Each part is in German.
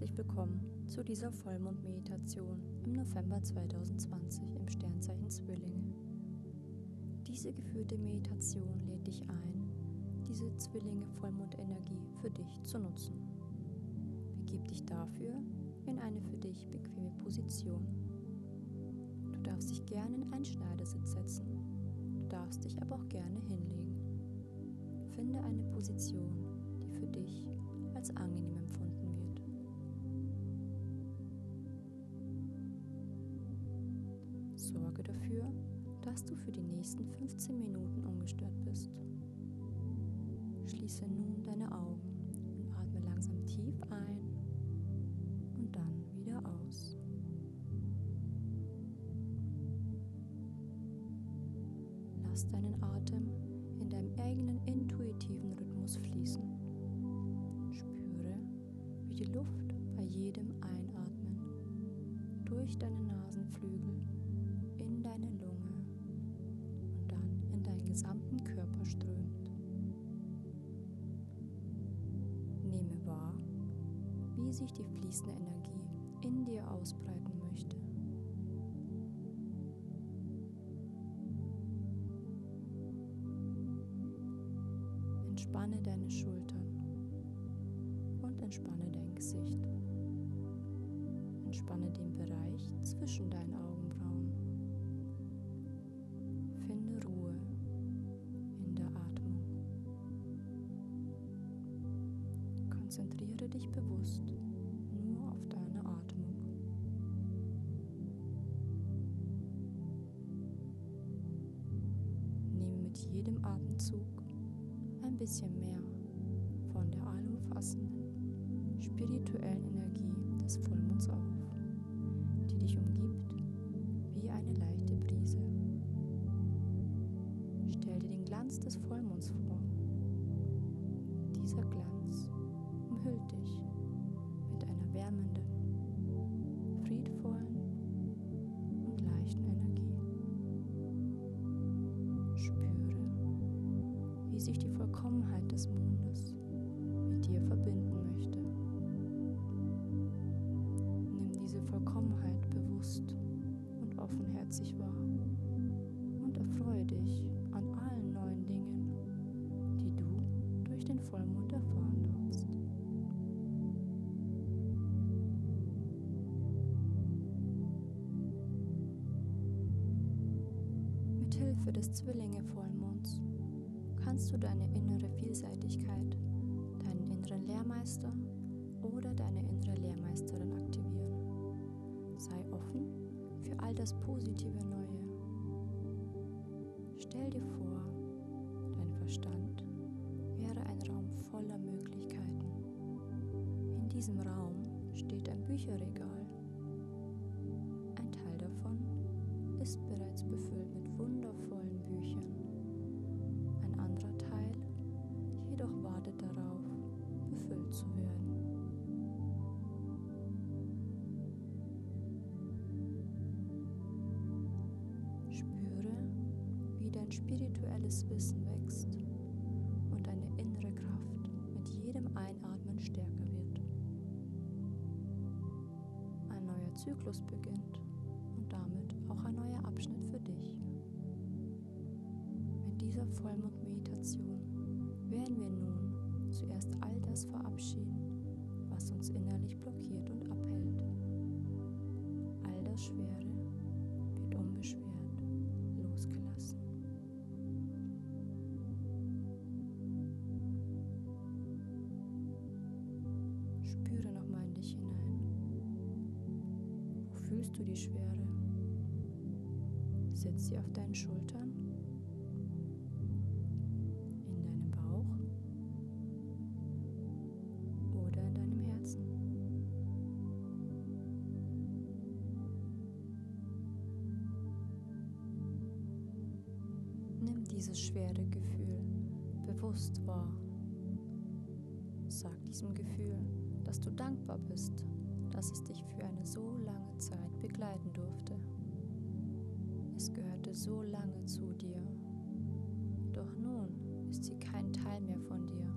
Herzlich willkommen zu dieser Vollmondmeditation im November 2020 im Sternzeichen Zwillinge. Diese geführte Meditation lädt dich ein, diese Zwillinge Vollmondenergie für dich zu nutzen. Begib dich dafür in eine für dich bequeme Position. Du darfst dich gerne in einen Schneidersitz setzen, du darfst dich aber auch gerne hinlegen. Finde eine Position, die für dich als angenehm empfunden wird. Sorge dafür, dass du für die nächsten 15 Minuten ungestört bist. Schließe nun deine Augen und atme langsam tief ein und dann wieder aus. Lass deinen Atem in deinem eigenen intuitiven Rhythmus fließen. Spüre, wie die Luft bei jedem Einatmen durch deine Nasenflügel deine Lunge und dann in deinen gesamten Körper strömt. Nehme wahr, wie sich die fließende Energie in dir ausbreiten möchte. Entspanne deine Schultern und entspanne dein Gesicht. Entspanne den Bereich zwischen deinen dich bewusst nur auf deine Atmung. Nehme mit jedem Atemzug ein bisschen mehr von der allumfassenden spirituellen Energie des Vollmonds auf, die dich umgibt wie eine leichte Brise. Stell dir den Glanz des Vollmonds vor. Dieser Glanz Hilfe des Zwillinge-Vollmonds kannst du deine innere Vielseitigkeit, deinen inneren Lehrmeister oder deine innere Lehrmeisterin aktivieren. Sei offen für all das positive Neue. Stell dir vor, dein Verstand wäre ein Raum voller Möglichkeiten. In diesem Raum steht ein Bücherregal. Ein Teil davon ist bereits spirituelles Wissen wächst und deine innere Kraft mit jedem Einatmen stärker wird. Ein neuer Zyklus beginnt und damit auch ein neuer Abschnitt für dich. Mit dieser Vollmondmeditation werden wir nun zuerst all das verabschieden, was uns innerlich blockiert und abhält. All das Schwere die Schwere? Setz sie auf deinen Schultern, in deinem Bauch oder in deinem Herzen. Nimm dieses schwere Gefühl bewusst wahr. Sag diesem Gefühl, dass du dankbar bist, dass es dich für eine so lange Zeit begleiten durfte. Es gehörte so lange zu dir. Doch nun ist sie kein Teil mehr von dir.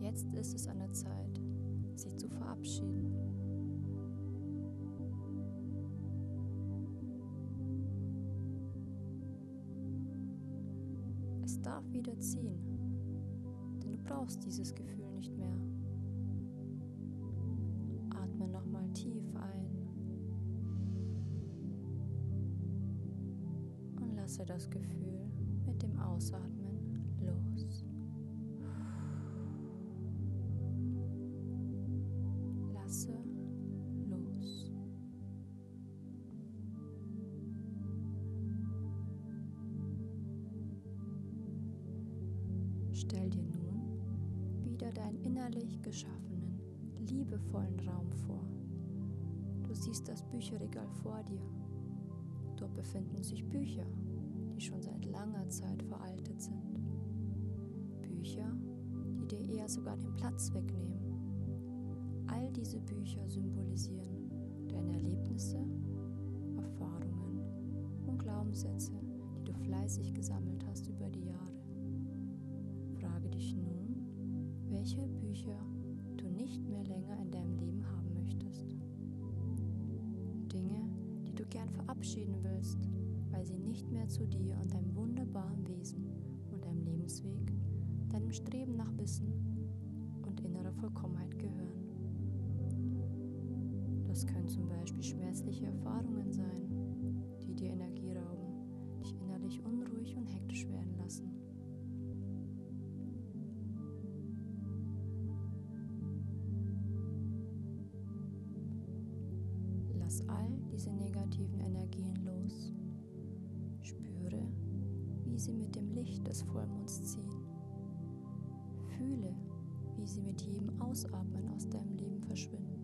Jetzt ist es an der Zeit, sich zu verabschieden. Es darf wieder ziehen, denn du brauchst dieses Gefühl nicht mehr. Atme nochmal tief lasse das Gefühl mit dem Ausatmen los. Stell dir nun wieder deinen innerlich geschaffenen, liebevollen Raum vor. Du siehst das Bücherregal vor dir. Dort befinden sich Bücher, die schon seit langer Zeit veraltet sind. Bücher, die dir eher sogar den Platz wegnehmen. All diese Bücher symbolisieren deine Erlebnisse, Erfahrungen und Glaubenssätze, die du fleißig gesammelt hast über die Jahre dich nun, welche Bücher du nicht mehr länger in deinem Leben haben möchtest. Dinge, die du gern verabschieden willst, weil sie nicht mehr zu dir und deinem wunderbaren Wesen und deinem Lebensweg, deinem Streben nach Wissen und innerer Vollkommenheit gehören. Das können zum Beispiel schmerzliche Erfahrungen sein, die dir Energie rauben, dich innerlich unruhig und hektisch werden lassen. Lass all diese negativen sie mit dem Licht des Vollmonds ziehen. Fühle, wie sie mit jedem Ausatmen aus deinem Leben verschwinden.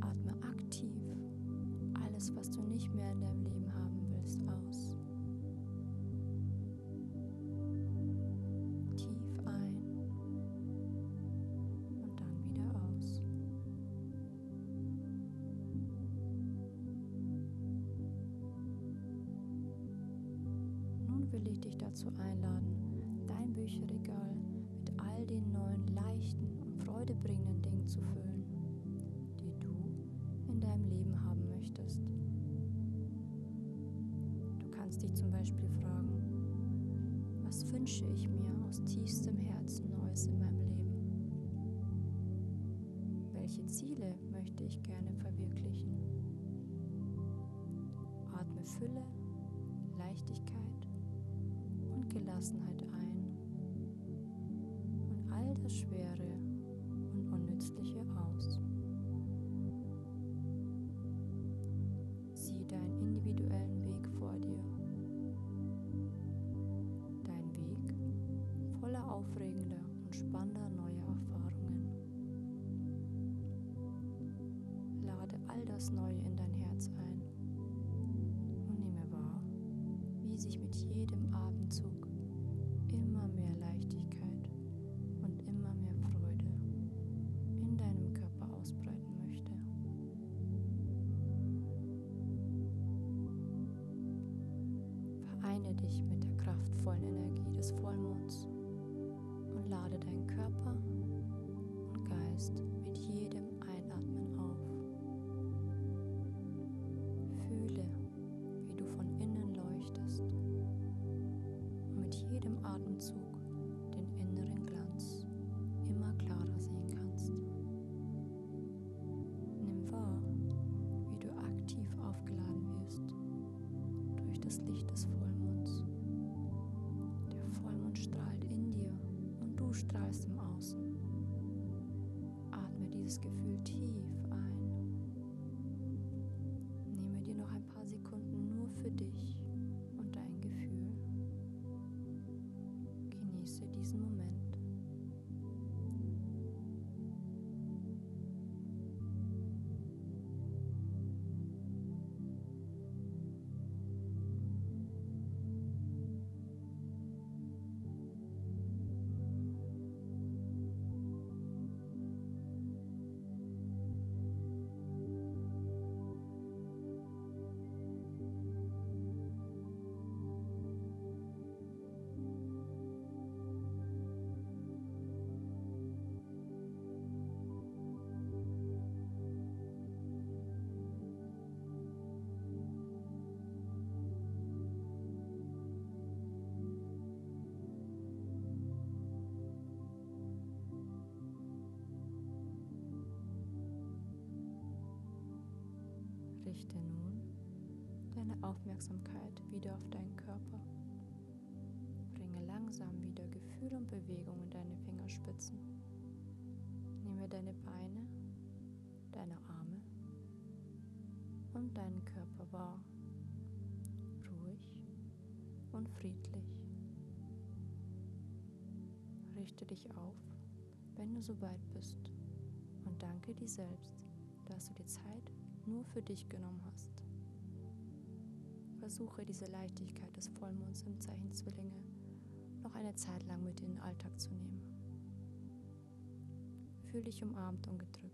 Atme aktiv alles, was du nicht mehr in deinem Leben will ich dich dazu einladen, dein Bücherregal mit all den neuen, leichten und freudebringenden Dingen zu füllen, die du in deinem Leben haben möchtest. Du kannst dich zum Beispiel fragen, was wünsche ich mir aus tiefstem Herzen Neues in meinem Leben? Welche Ziele möchte ich gerne verwirklichen? Atme Fülle, Leichtigkeit Gelassenheit ein und all das Schwere und Unnützliche aus. Sieh deinen individuellen Weg vor dir. Dein Weg voller aufregender und spannender neuer Erfahrungen. Lade all das Neue in du strahlst im Außen. Atme dieses Gefühl tief Richte nun deine Aufmerksamkeit wieder auf deinen Körper. Bringe langsam wieder Gefühl und Bewegung in deine Fingerspitzen. Nehme deine Beine, deine Arme und deinen Körper wahr. Ruhig und friedlich. Richte dich auf, wenn du soweit bist und danke dir selbst, dass du die Zeit nur für dich genommen hast. Versuche diese Leichtigkeit des Vollmonds im Zeichen Zwillinge noch eine Zeit lang mit in den Alltag zu nehmen. Fühl dich umarmt und gedrückt.